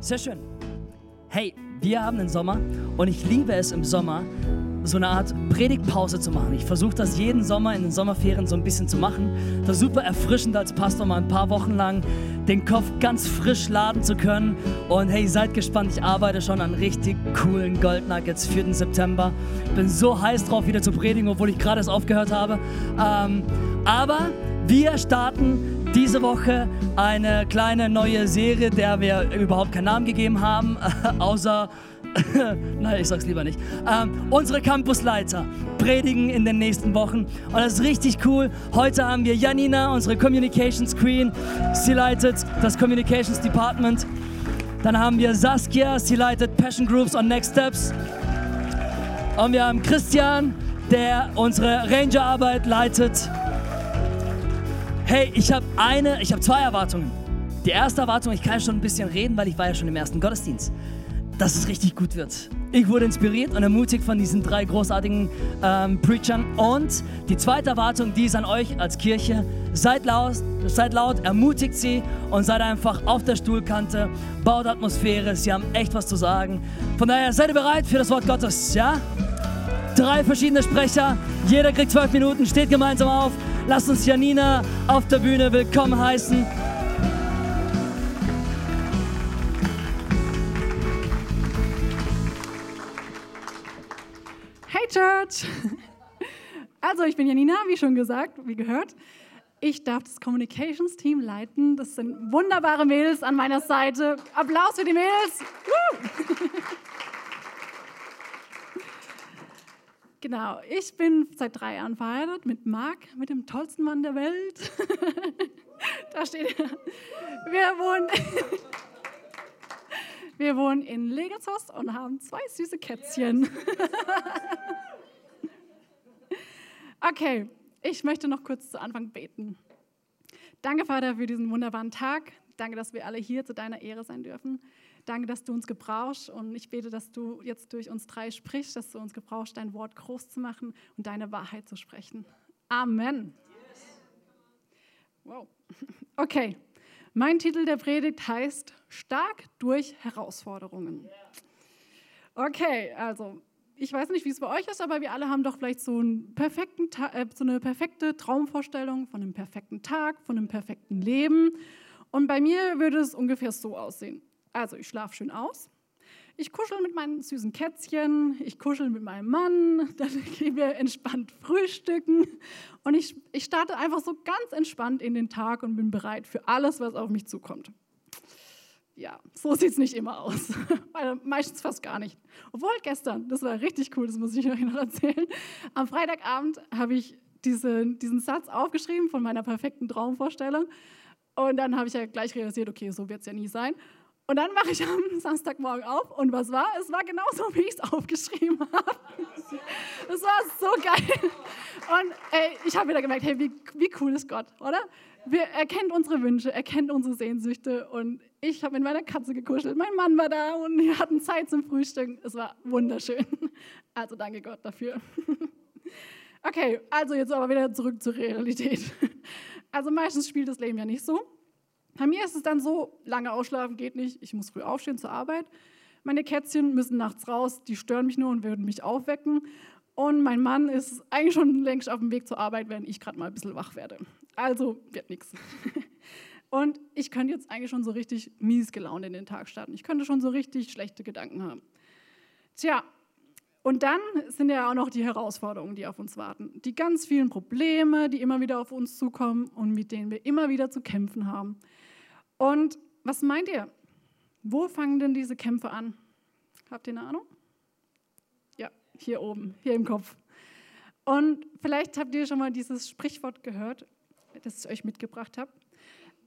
Sehr schön. Hey, wir haben den Sommer und ich liebe es im Sommer, so eine Art Predigtpause zu machen. Ich versuche das jeden Sommer in den Sommerferien so ein bisschen zu machen. Das ist super erfrischend als Pastor mal ein paar Wochen lang den Kopf ganz frisch laden zu können. Und hey, seid gespannt, ich arbeite schon an richtig coolen Goldnuggets für den September. Bin so heiß drauf, wieder zu predigen, obwohl ich gerade erst aufgehört habe. Ähm, aber wir starten diese Woche eine kleine neue Serie, der wir überhaupt keinen Namen gegeben haben, außer Nein, ich sag's lieber nicht. Ähm, unsere Campusleiter predigen in den nächsten Wochen. Und das ist richtig cool. Heute haben wir Janina, unsere Communications Queen. Sie leitet das Communications Department. Dann haben wir Saskia, sie leitet Passion Groups und Next Steps. Und wir haben Christian, der unsere Rangerarbeit leitet. Hey, ich habe eine, ich habe zwei Erwartungen. Die erste Erwartung, ich kann schon ein bisschen reden, weil ich war ja schon im ersten Gottesdienst dass es richtig gut wird. Ich wurde inspiriert und ermutigt von diesen drei großartigen ähm, Preachern. Und die zweite Erwartung, die ist an euch als Kirche. Seid laut, seid laut, ermutigt sie und seid einfach auf der Stuhlkante, baut Atmosphäre. Sie haben echt was zu sagen. Von daher seid ihr bereit für das Wort Gottes, ja? Drei verschiedene Sprecher, jeder kriegt zwölf Minuten, steht gemeinsam auf. Lasst uns Janina auf der Bühne willkommen heißen. Church! Also, ich bin Janina, wie schon gesagt, wie gehört. Ich darf das Communications Team leiten. Das sind wunderbare Mädels an meiner Seite. Applaus für die Mädels! Genau, ich bin seit drei Jahren verheiratet mit Marc, mit dem tollsten Mann der Welt. da steht er. Wir wohnen, wir wohnen in Legelshaus und haben zwei süße Kätzchen. Okay, ich möchte noch kurz zu Anfang beten. Danke, Vater, für diesen wunderbaren Tag. Danke, dass wir alle hier zu deiner Ehre sein dürfen. Danke, dass du uns gebrauchst und ich bete, dass du jetzt durch uns drei sprichst, dass du uns gebrauchst, dein Wort groß zu machen und deine Wahrheit zu sprechen. Amen. Wow. Okay, mein Titel der Predigt heißt Stark durch Herausforderungen. Okay, also ich weiß nicht, wie es bei euch ist, aber wir alle haben doch vielleicht so, äh, so eine perfekte Traumvorstellung von einem perfekten Tag, von einem perfekten Leben. Und bei mir würde es ungefähr so aussehen. Also ich schlafe schön aus, ich kuschel mit meinen süßen Kätzchen, ich kuschel mit meinem Mann, dann gehen wir entspannt frühstücken und ich, ich starte einfach so ganz entspannt in den Tag und bin bereit für alles, was auf mich zukommt ja, so sieht es nicht immer aus. Meistens fast gar nicht. Obwohl gestern, das war richtig cool, das muss ich euch noch erzählen. Am Freitagabend habe ich diese, diesen Satz aufgeschrieben von meiner perfekten Traumvorstellung. Und dann habe ich ja gleich realisiert, okay, so wird es ja nie sein. Und dann mache ich am Samstagmorgen auf und was war? Es war genauso, wie ich es aufgeschrieben habe. Das war so geil. Und ey, ich habe wieder gemerkt, hey, wie, wie cool ist Gott, oder? Wir, er kennt unsere Wünsche, er kennt unsere Sehnsüchte und ich habe mit meiner Katze gekuschelt. Mein Mann war da und wir hatten Zeit zum Frühstück. Es war wunderschön. Also danke Gott dafür. Okay, also jetzt aber wieder zurück zur Realität. Also meistens spielt das Leben ja nicht so. Bei mir ist es dann so, lange ausschlafen geht nicht, ich muss früh aufstehen zur Arbeit. Meine Kätzchen müssen nachts raus, die stören mich nur und würden mich aufwecken. Und mein Mann ist eigentlich schon längst auf dem Weg zur Arbeit, wenn ich gerade mal ein bisschen wach werde. Also wird nichts. Und ich könnte jetzt eigentlich schon so richtig mies gelaunt in den Tag starten. Ich könnte schon so richtig schlechte Gedanken haben. Tja, und dann sind ja auch noch die Herausforderungen, die auf uns warten. Die ganz vielen Probleme, die immer wieder auf uns zukommen und mit denen wir immer wieder zu kämpfen haben. Und was meint ihr? Wo fangen denn diese Kämpfe an? Habt ihr eine Ahnung? Ja, hier oben, hier im Kopf. Und vielleicht habt ihr schon mal dieses Sprichwort gehört, das ich euch mitgebracht habe.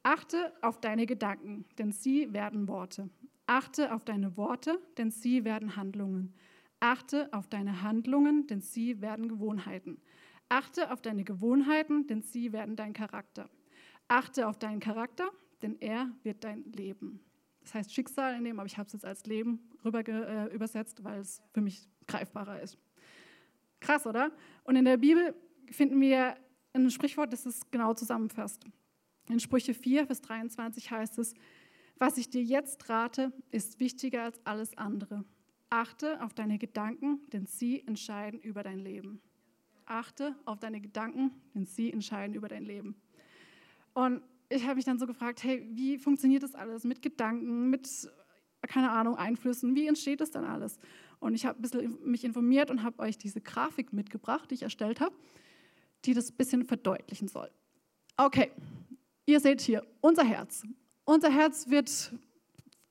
Achte auf deine Gedanken, denn sie werden Worte. Achte auf deine Worte, denn sie werden Handlungen. Achte auf deine Handlungen, denn sie werden Gewohnheiten. Achte auf deine Gewohnheiten, denn sie werden dein Charakter. Achte auf deinen Charakter, denn er wird dein Leben. Das heißt Schicksal in dem, aber ich habe es jetzt als Leben rüber äh, übersetzt, weil es für mich greifbarer ist. Krass, oder? Und in der Bibel finden wir ein Sprichwort, das es genau zusammenfasst. In Sprüche 4, Vers 23 heißt es, Was ich dir jetzt rate, ist wichtiger als alles andere. Achte auf deine Gedanken, denn sie entscheiden über dein Leben. Achte auf deine Gedanken, denn sie entscheiden über dein Leben. Und ich habe mich dann so gefragt, hey, wie funktioniert das alles mit Gedanken, mit, keine Ahnung, Einflüssen? Wie entsteht das dann alles? Und ich habe ein bisschen mich informiert und habe euch diese Grafik mitgebracht, die ich erstellt habe, die das ein bisschen verdeutlichen soll. Okay, ihr seht hier unser Herz. Unser Herz wird,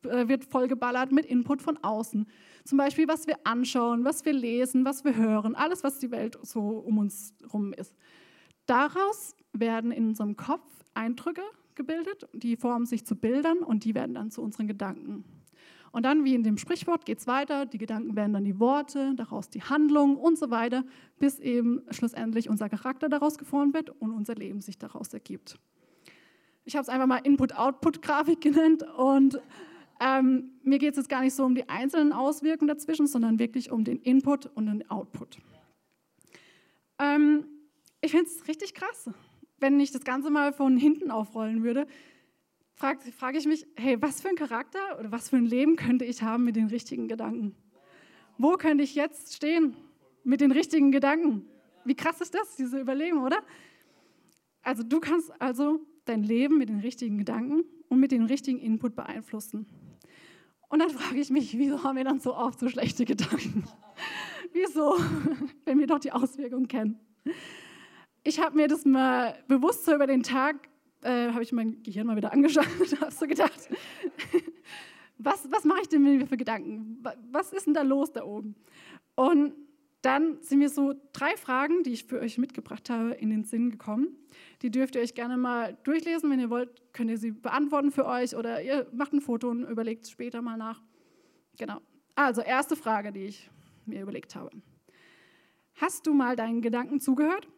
äh, wird vollgeballert mit Input von außen. Zum Beispiel, was wir anschauen, was wir lesen, was wir hören, alles, was die Welt so um uns herum ist. Daraus werden in unserem Kopf Eindrücke gebildet, die formen sich zu Bildern und die werden dann zu unseren Gedanken. Und dann, wie in dem Sprichwort, geht es weiter. Die Gedanken werden dann die Worte, daraus die Handlung und so weiter, bis eben schlussendlich unser Charakter daraus geformt wird und unser Leben sich daraus ergibt. Ich habe es einfach mal Input-Output-Grafik genannt und ähm, mir geht es jetzt gar nicht so um die einzelnen Auswirkungen dazwischen, sondern wirklich um den Input und den Output. Ähm, ich finde es richtig krass wenn ich das Ganze mal von hinten aufrollen würde, frage frag ich mich, hey, was für ein Charakter oder was für ein Leben könnte ich haben mit den richtigen Gedanken? Wo könnte ich jetzt stehen mit den richtigen Gedanken? Wie krass ist das, diese Überlegung, oder? Also du kannst also dein Leben mit den richtigen Gedanken und mit dem richtigen Input beeinflussen. Und dann frage ich mich, wieso haben wir dann so oft so schlechte Gedanken? wieso, wenn wir doch die Auswirkungen kennen? Ich habe mir das mal bewusst so über den Tag, äh, habe ich mein Gehirn mal wieder angeschaut und habe so gedacht, was, was mache ich denn mir für Gedanken? Was ist denn da los da oben? Und dann sind mir so drei Fragen, die ich für euch mitgebracht habe, in den Sinn gekommen. Die dürft ihr euch gerne mal durchlesen. Wenn ihr wollt, könnt ihr sie beantworten für euch oder ihr macht ein Foto und überlegt es später mal nach. Genau. Also, erste Frage, die ich mir überlegt habe. Hast du mal deinen Gedanken zugehört?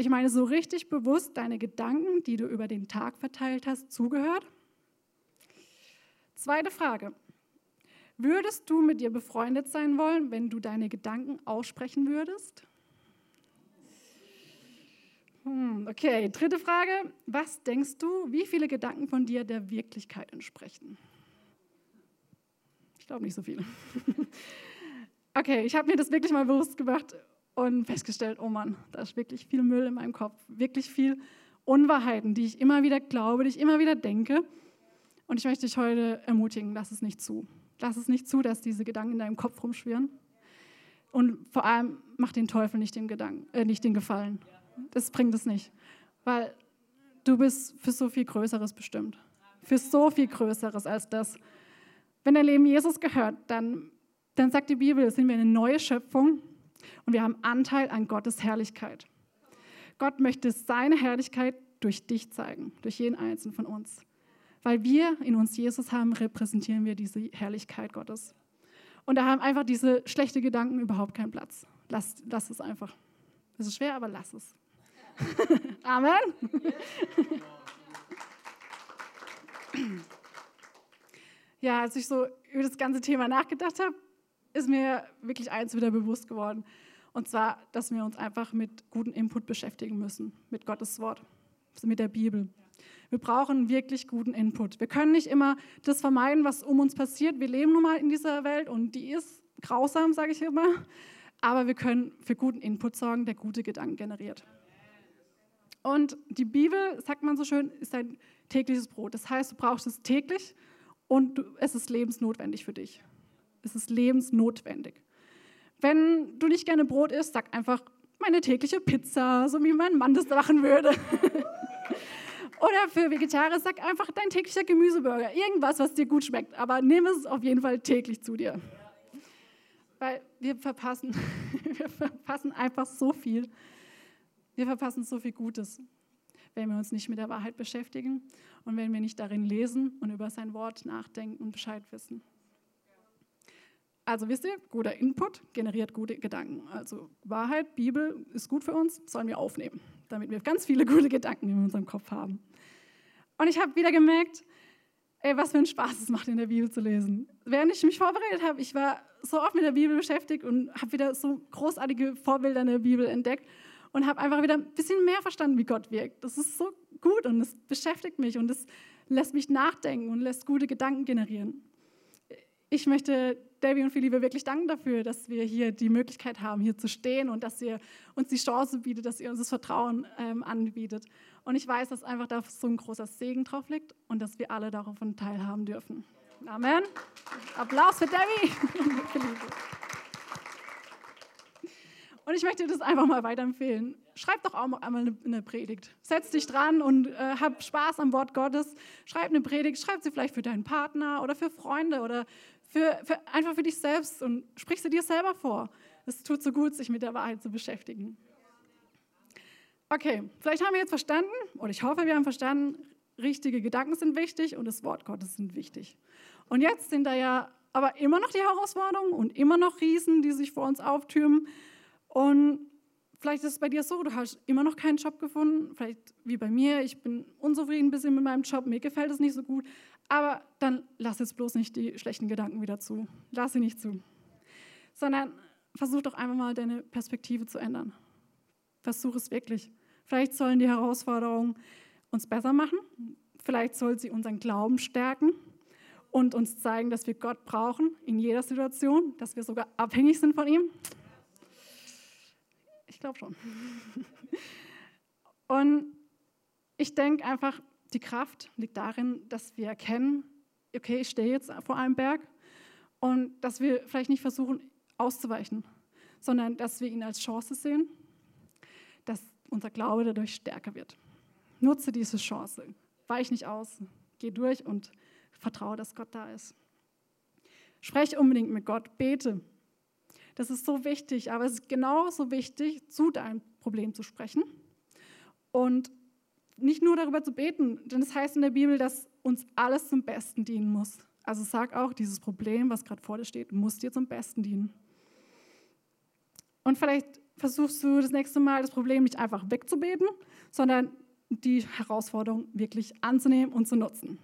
Ich meine, so richtig bewusst deine Gedanken, die du über den Tag verteilt hast, zugehört? Zweite Frage. Würdest du mit dir befreundet sein wollen, wenn du deine Gedanken aussprechen würdest? Hm, okay, dritte Frage. Was denkst du, wie viele Gedanken von dir der Wirklichkeit entsprechen? Ich glaube nicht so viele. Okay, ich habe mir das wirklich mal bewusst gemacht und festgestellt, oh Mann, da ist wirklich viel Müll in meinem Kopf, wirklich viel Unwahrheiten, die ich immer wieder glaube, die ich immer wieder denke. Und ich möchte dich heute ermutigen, lass es nicht zu. Lass es nicht zu, dass diese Gedanken in deinem Kopf rumschwirren. Und vor allem mach den Teufel nicht den, Gedanken, äh, nicht den Gefallen. Das bringt es nicht. Weil du bist für so viel Größeres bestimmt. Für so viel Größeres als das. Wenn dein Leben Jesus gehört, dann, dann sagt die Bibel, sind wir eine neue Schöpfung und wir haben Anteil an Gottes Herrlichkeit. Gott möchte seine Herrlichkeit durch dich zeigen, durch jeden einzelnen von uns. Weil wir in uns Jesus haben, repräsentieren wir diese Herrlichkeit Gottes. Und da haben einfach diese schlechten Gedanken überhaupt keinen Platz. Lass, lass es einfach. Es ist schwer, aber lass es. Amen. ja, als ich so über das ganze Thema nachgedacht habe, ist mir wirklich eins wieder bewusst geworden. Und zwar, dass wir uns einfach mit gutem Input beschäftigen müssen, mit Gottes Wort, also mit der Bibel. Wir brauchen wirklich guten Input. Wir können nicht immer das vermeiden, was um uns passiert. Wir leben nun mal in dieser Welt und die ist grausam, sage ich immer. Aber wir können für guten Input sorgen, der gute Gedanken generiert. Und die Bibel, sagt man so schön, ist ein tägliches Brot. Das heißt, du brauchst es täglich und es ist lebensnotwendig für dich. Es ist lebensnotwendig. Wenn du nicht gerne Brot isst, sag einfach meine tägliche Pizza, so wie mein Mann das machen würde. Oder für Vegetarier sag einfach dein täglicher Gemüseburger. Irgendwas, was dir gut schmeckt. Aber nimm es auf jeden Fall täglich zu dir. Weil wir verpassen, wir verpassen einfach so viel. Wir verpassen so viel Gutes, wenn wir uns nicht mit der Wahrheit beschäftigen und wenn wir nicht darin lesen und über sein Wort nachdenken und Bescheid wissen. Also wisst ihr, guter Input generiert gute Gedanken. Also Wahrheit, Bibel ist gut für uns, sollen wir aufnehmen, damit wir ganz viele gute Gedanken in unserem Kopf haben. Und ich habe wieder gemerkt, ey, was für ein Spaß es macht, in der Bibel zu lesen. Während ich mich vorbereitet habe, ich war so oft mit der Bibel beschäftigt und habe wieder so großartige Vorbilder in der Bibel entdeckt und habe einfach wieder ein bisschen mehr verstanden, wie Gott wirkt. Das ist so gut und es beschäftigt mich und es lässt mich nachdenken und lässt gute Gedanken generieren. Ich möchte Debbie und Philippe wirklich danken dafür, dass wir hier die Möglichkeit haben, hier zu stehen und dass ihr uns die Chance bietet, dass ihr uns das Vertrauen ähm, anbietet. Und ich weiß, dass einfach da so ein großer Segen drauf liegt und dass wir alle davon teilhaben dürfen. Amen. Applaus für Debbie und Philippe. Und ich möchte das einfach mal weiterempfehlen. Schreib doch auch mal einmal eine Predigt. Setz dich dran und äh, hab Spaß am Wort Gottes. Schreib eine Predigt, schreib sie vielleicht für deinen Partner oder für Freunde oder für, für, einfach für dich selbst und sprich sie dir selber vor. Es tut so gut, sich mit der Wahrheit zu beschäftigen. Okay, vielleicht haben wir jetzt verstanden, oder ich hoffe, wir haben verstanden, richtige Gedanken sind wichtig und das Wort Gottes sind wichtig. Und jetzt sind da ja aber immer noch die Herausforderungen und immer noch Riesen, die sich vor uns auftürmen. Und vielleicht ist es bei dir so, du hast immer noch keinen Job gefunden, vielleicht wie bei mir, ich bin unzufrieden ein bisschen mit meinem Job, mir gefällt es nicht so gut, aber dann lass jetzt bloß nicht die schlechten Gedanken wieder zu. Lass sie nicht zu. Sondern versuch doch einfach mal deine Perspektive zu ändern. Versuch es wirklich. Vielleicht sollen die Herausforderungen uns besser machen. Vielleicht soll sie unseren Glauben stärken und uns zeigen, dass wir Gott brauchen in jeder Situation, dass wir sogar abhängig sind von ihm. Ich glaube schon. Und ich denke einfach, die Kraft liegt darin, dass wir erkennen, okay, ich stehe jetzt vor einem Berg und dass wir vielleicht nicht versuchen auszuweichen, sondern dass wir ihn als Chance sehen, dass unser Glaube dadurch stärker wird. Nutze diese Chance, weich nicht aus, geh durch und vertraue, dass Gott da ist. Spreche unbedingt mit Gott, bete, das ist so wichtig, aber es ist genauso wichtig, zu deinem Problem zu sprechen und nicht nur darüber zu beten, denn es das heißt in der Bibel, dass uns alles zum Besten dienen muss. Also sag auch, dieses Problem, was gerade vor dir steht, muss dir zum Besten dienen. Und vielleicht versuchst du das nächste Mal das Problem nicht einfach wegzubeten, sondern die Herausforderung wirklich anzunehmen und zu nutzen.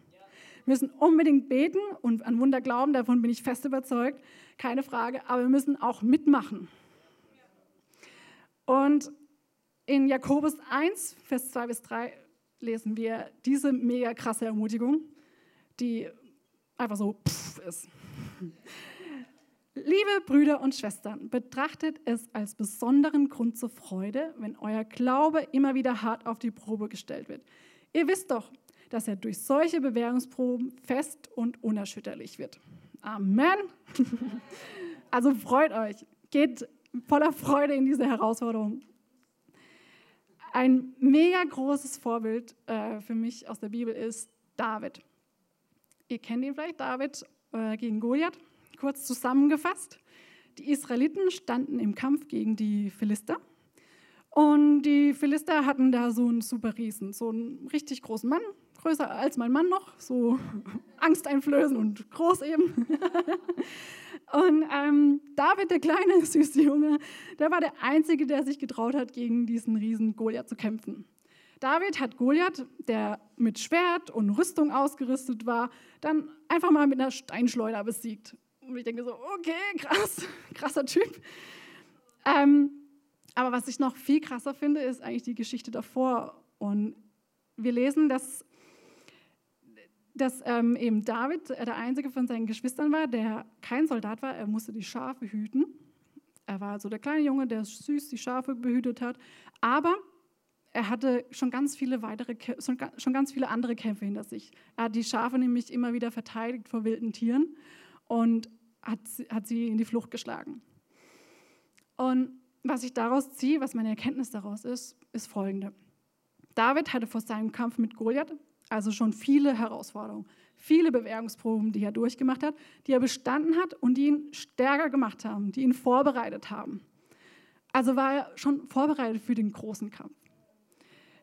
Wir müssen unbedingt beten und an Wunder glauben, davon bin ich fest überzeugt, keine Frage, aber wir müssen auch mitmachen. Und in Jakobus 1, Vers 2 bis 3 lesen wir diese mega krasse Ermutigung, die einfach so pff ist. Liebe Brüder und Schwestern, betrachtet es als besonderen Grund zur Freude, wenn euer Glaube immer wieder hart auf die Probe gestellt wird. Ihr wisst doch, dass er durch solche Bewährungsproben fest und unerschütterlich wird. Amen. Also freut euch, geht voller Freude in diese Herausforderung. Ein mega großes Vorbild äh, für mich aus der Bibel ist David. Ihr kennt ihn vielleicht, David äh, gegen Goliath. Kurz zusammengefasst, die Israeliten standen im Kampf gegen die Philister. Und die Philister hatten da so einen super Riesen, so einen richtig großen Mann, größer als mein Mann noch, so angsteinflößend und groß eben. und ähm, David, der kleine, süße Junge, der war der Einzige, der sich getraut hat, gegen diesen riesen Goliath zu kämpfen. David hat Goliath, der mit Schwert und Rüstung ausgerüstet war, dann einfach mal mit einer Steinschleuder besiegt. Und ich denke so, okay, krass, krasser Typ. Ähm, aber was ich noch viel krasser finde, ist eigentlich die Geschichte davor. Und wir lesen, dass dass ähm, eben David äh, der einzige von seinen Geschwistern war, der kein Soldat war. Er musste die Schafe hüten. Er war so der kleine Junge, der süß die Schafe behütet hat. Aber er hatte schon ganz viele weitere, schon ganz viele andere Kämpfe hinter sich. Er hat die Schafe nämlich immer wieder verteidigt vor wilden Tieren und hat, hat sie in die Flucht geschlagen. Und was ich daraus ziehe, was meine Erkenntnis daraus ist, ist folgende. David hatte vor seinem Kampf mit Goliath also schon viele Herausforderungen, viele Bewährungsproben, die er durchgemacht hat, die er bestanden hat und die ihn stärker gemacht haben, die ihn vorbereitet haben. Also war er schon vorbereitet für den großen Kampf.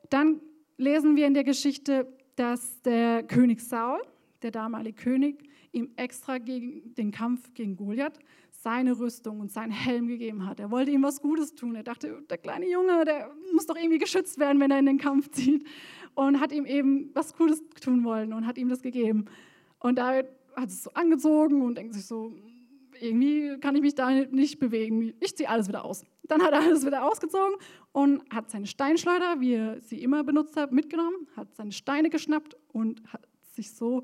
Dann lesen wir in der Geschichte, dass der König Saul, der damalige König, ihm extra gegen den Kampf gegen Goliath seine Rüstung und seinen Helm gegeben hat. Er wollte ihm was Gutes tun. Er dachte, der kleine Junge, der muss doch irgendwie geschützt werden, wenn er in den Kampf zieht. Und hat ihm eben was Gutes tun wollen und hat ihm das gegeben. Und David hat es so angezogen und denkt sich so, irgendwie kann ich mich da nicht bewegen. Ich ziehe alles wieder aus. Dann hat er alles wieder ausgezogen und hat seine Steinschleuder, wie er sie immer benutzt hat, mitgenommen, hat seine Steine geschnappt und hat sich so,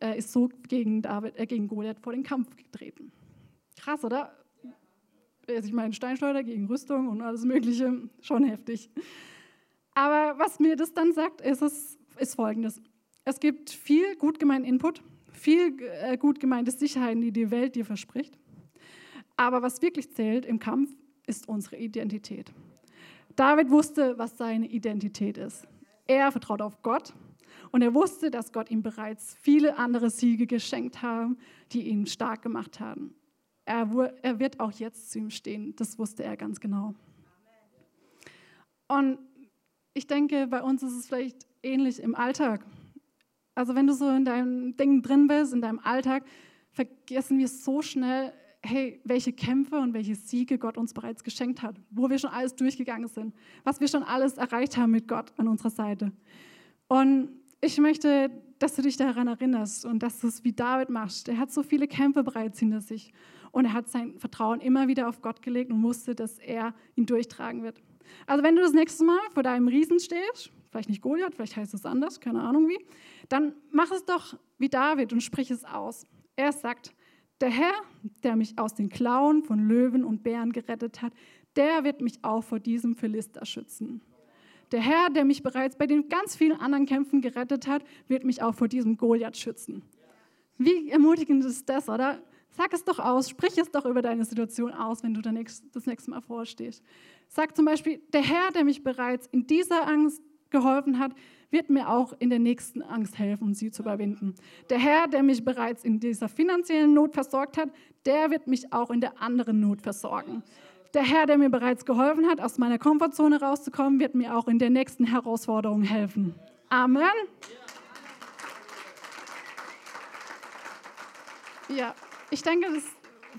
äh, ist so gegen, David, äh, gegen Goliath vor den Kampf getreten. Krass, oder? Also ich meine, Steinschleuder gegen Rüstung und alles Mögliche, schon heftig. Aber was mir das dann sagt, ist, es, ist folgendes. Es gibt viel gut gemeinten Input, viel äh, gut gemeinte Sicherheiten, die die Welt dir verspricht. Aber was wirklich zählt im Kampf, ist unsere Identität. David wusste, was seine Identität ist. Er vertraut auf Gott und er wusste, dass Gott ihm bereits viele andere Siege geschenkt haben, die ihn stark gemacht haben. Er, er wird auch jetzt zu ihm stehen. Das wusste er ganz genau. Und ich denke, bei uns ist es vielleicht ähnlich im Alltag. Also wenn du so in deinem Ding drin bist, in deinem Alltag, vergessen wir so schnell, hey, welche Kämpfe und welche Siege Gott uns bereits geschenkt hat, wo wir schon alles durchgegangen sind, was wir schon alles erreicht haben mit Gott an unserer Seite. Und ich möchte, dass du dich daran erinnerst und dass du es wie David machst. Er hat so viele Kämpfe bereits hinter sich und er hat sein Vertrauen immer wieder auf Gott gelegt und wusste, dass er ihn durchtragen wird. Also wenn du das nächste Mal vor deinem Riesen stehst, vielleicht nicht Goliath, vielleicht heißt es anders, keine Ahnung wie, dann mach es doch wie David und sprich es aus. Er sagt, der Herr, der mich aus den Klauen von Löwen und Bären gerettet hat, der wird mich auch vor diesem Philister schützen. Der Herr, der mich bereits bei den ganz vielen anderen Kämpfen gerettet hat, wird mich auch vor diesem Goliath schützen. Wie ermutigend ist das, oder? Sag es doch aus, sprich es doch über deine Situation aus, wenn du das nächste Mal vorstehst. Sag zum Beispiel, der Herr, der mich bereits in dieser Angst geholfen hat, wird mir auch in der nächsten Angst helfen, sie zu überwinden. Der Herr, der mich bereits in dieser finanziellen Not versorgt hat, der wird mich auch in der anderen Not versorgen. Der Herr, der mir bereits geholfen hat, aus meiner Komfortzone rauszukommen, wird mir auch in der nächsten Herausforderung helfen. Amen. Ja, ich denke, das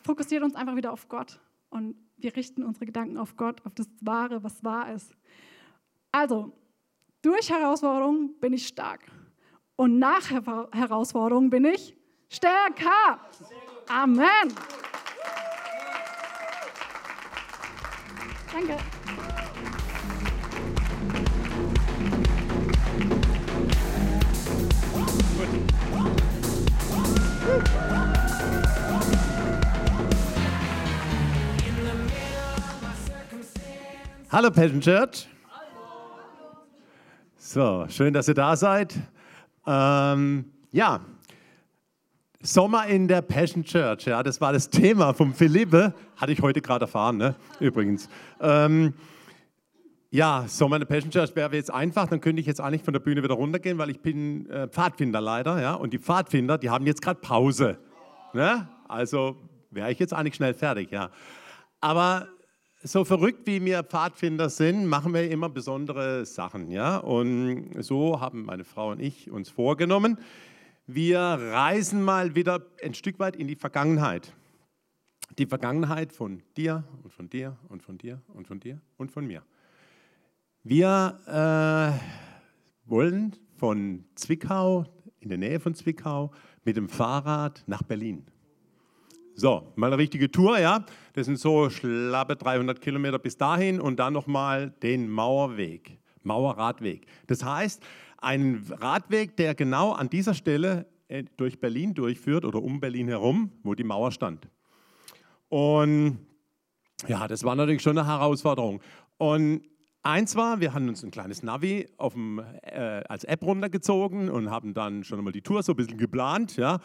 fokussiert uns einfach wieder auf Gott und wir richten unsere Gedanken auf Gott, auf das Wahre, was wahr ist. Also, durch Herausforderungen bin ich stark. Und nach Herausforderungen bin ich stärker. Amen. Danke. Hallo Passion Church. So, schön, dass ihr da seid. Ähm, ja, Sommer in der Passion Church, ja, das war das Thema vom Philippe, hatte ich heute gerade erfahren, ne? übrigens. Ähm, ja, Sommer in der Passion Church wäre jetzt einfach, dann könnte ich jetzt eigentlich von der Bühne wieder runtergehen, weil ich bin äh, Pfadfinder leider, ja, und die Pfadfinder, die haben jetzt gerade Pause. Ne? Also wäre ich jetzt eigentlich schnell fertig, ja. Aber so verrückt wie wir Pfadfinder sind, machen wir immer besondere Sachen. Ja? Und so haben meine Frau und ich uns vorgenommen, wir reisen mal wieder ein Stück weit in die Vergangenheit. Die Vergangenheit von dir und von dir und von dir und von dir und von mir. Wir äh, wollen von Zwickau, in der Nähe von Zwickau, mit dem Fahrrad nach Berlin. So, mal eine richtige Tour, ja. Das sind so schlappe 300 Kilometer bis dahin und dann nochmal den Mauerweg, Mauerradweg. Das heißt, ein Radweg, der genau an dieser Stelle äh, durch Berlin durchführt oder um Berlin herum, wo die Mauer stand. Und ja, das war natürlich schon eine Herausforderung. Und eins war, wir haben uns ein kleines Navi dem, äh, als App runtergezogen und haben dann schon einmal die Tour so ein bisschen geplant, ja.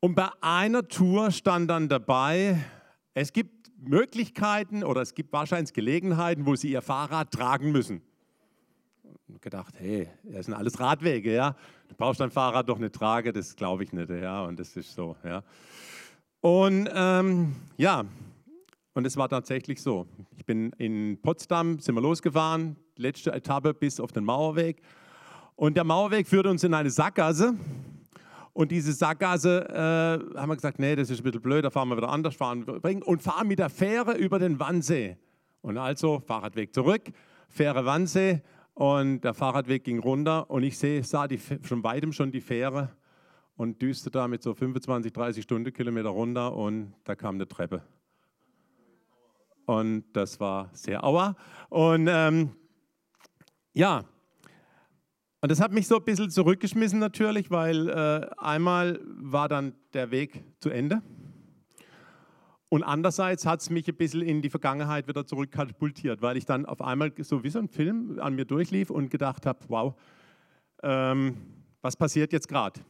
Und bei einer Tour stand dann dabei, es gibt Möglichkeiten oder es gibt wahrscheinlich Gelegenheiten, wo Sie Ihr Fahrrad tragen müssen. Und gedacht, hey, das sind alles Radwege, ja. Du brauchst dein Fahrrad doch nicht tragen, das glaube ich nicht, ja. Und das ist so, ja. Und ähm, ja, und es war tatsächlich so. Ich bin in Potsdam, sind wir losgefahren, letzte Etappe bis auf den Mauerweg. Und der Mauerweg führte uns in eine Sackgasse. Und diese Sackgasse äh, haben wir gesagt, nee, das ist ein bisschen blöd, da fahren wir wieder anders fahren und fahren mit der Fähre über den Wannsee. Und also Fahrradweg zurück, Fähre Wannsee und der Fahrradweg ging runter und ich seh, sah die, von weitem schon die Fähre und düste da mit so 25, 30 Stundenkilometer runter und da kam eine Treppe. Und das war sehr aua. Und ähm, ja, Und das hat mich so ein bisschen zurückgeschmissen natürlich, weil äh, einmal war dann der Weg zu Ende. Und andererseits hat es mich ein bisschen in die Vergangenheit wieder zurückkatapultiert, weil ich dann auf einmal so wie so ein Film an mir durchlief und gedacht habe, wow, ähm, was passiert jetzt gerade?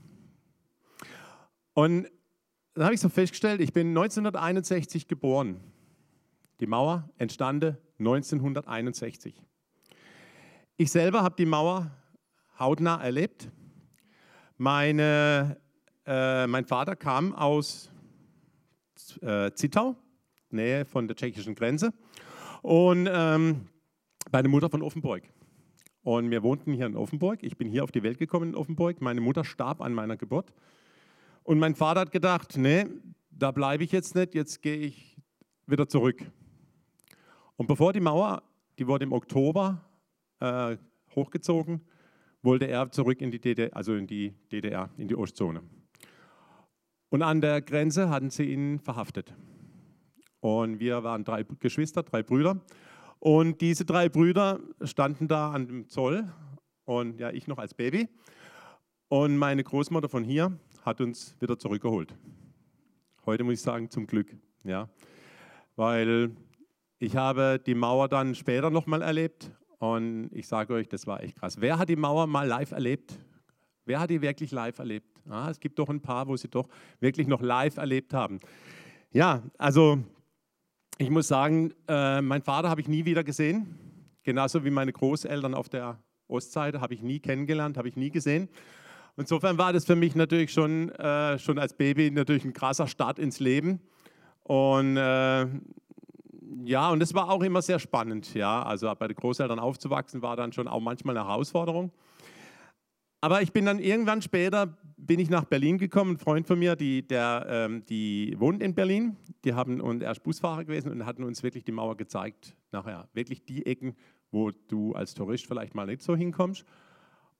Und dann habe ich so festgestellt, ich bin 1961 geboren. Die Mauer entstanden 1961. Ich selber habe die Mauer hautnah erlebt. Meine, äh, mein Vater kam aus äh, Zittau, Nähe von der tschechischen Grenze, und ähm, meine Mutter von Offenburg. Und wir wohnten hier in Offenburg. Ich bin hier auf die Welt gekommen in Offenburg. Meine Mutter starb an meiner Geburt. Und mein Vater hat gedacht, nee, da bleibe ich jetzt nicht, jetzt gehe ich wieder zurück. Und bevor die Mauer, die wurde im Oktober äh, hochgezogen, wollte er zurück in die DDR, also in die DDR, in die Ostzone. Und an der Grenze hatten sie ihn verhaftet. Und wir waren drei Geschwister, drei Brüder. Und diese drei Brüder standen da an dem Zoll und ja, ich noch als Baby. Und meine Großmutter von hier hat uns wieder zurückgeholt. Heute muss ich sagen, zum Glück. Ja. Weil ich habe die Mauer dann später nochmal erlebt und ich sage euch, das war echt krass. Wer hat die Mauer mal live erlebt? Wer hat die wirklich live erlebt? Ah, es gibt doch ein paar, wo sie doch wirklich noch live erlebt haben. Ja, also ich muss sagen, äh, mein Vater habe ich nie wieder gesehen. Genauso wie meine Großeltern auf der Ostseite habe ich nie kennengelernt, habe ich nie gesehen. Insofern war das für mich natürlich schon, äh, schon als Baby natürlich ein krasser Start ins Leben. Und äh, ja, und es war auch immer sehr spannend. Ja, also bei den Großeltern aufzuwachsen war dann schon auch manchmal eine Herausforderung. Aber ich bin dann irgendwann später bin ich nach Berlin gekommen. Ein Freund von mir, die, der, ähm, die wohnt in Berlin. Die haben und er ist Busfahrer gewesen und hatten uns wirklich die Mauer gezeigt. Nachher wirklich die Ecken, wo du als Tourist vielleicht mal nicht so hinkommst.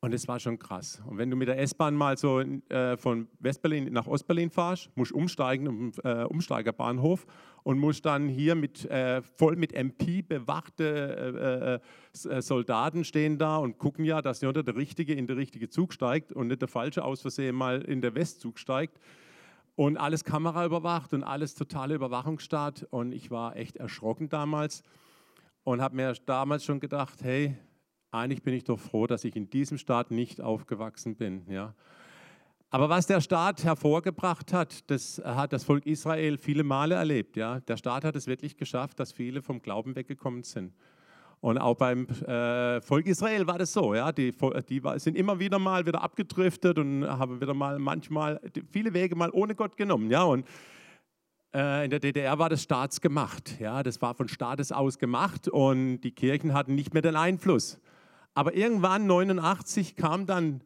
Und es war schon krass. Und wenn du mit der S-Bahn mal so äh, von Westberlin nach Ostberlin fahrst, musst umsteigen im äh, Umsteigerbahnhof und musst dann hier mit äh, voll mit MP bewachte äh, äh, Soldaten stehen da und gucken ja, dass nur der Richtige in der richtige Zug steigt und nicht der Falsche aus Versehen mal in der Westzug steigt. Und alles Kamera überwacht und alles totale Überwachungsstaat. Und ich war echt erschrocken damals und habe mir damals schon gedacht, hey, eigentlich bin ich doch froh, dass ich in diesem Staat nicht aufgewachsen bin. Ja. Aber was der Staat hervorgebracht hat, das hat das Volk Israel viele Male erlebt. Ja. Der Staat hat es wirklich geschafft, dass viele vom Glauben weggekommen sind. Und auch beim äh, Volk Israel war das so. Ja. Die, die sind immer wieder mal wieder abgedriftet und haben wieder mal manchmal viele Wege mal ohne Gott genommen. Ja. Und äh, in der DDR war das staatsgemacht. Ja. Das war von Staates aus gemacht und die Kirchen hatten nicht mehr den Einfluss. Aber irgendwann, 89, kam dann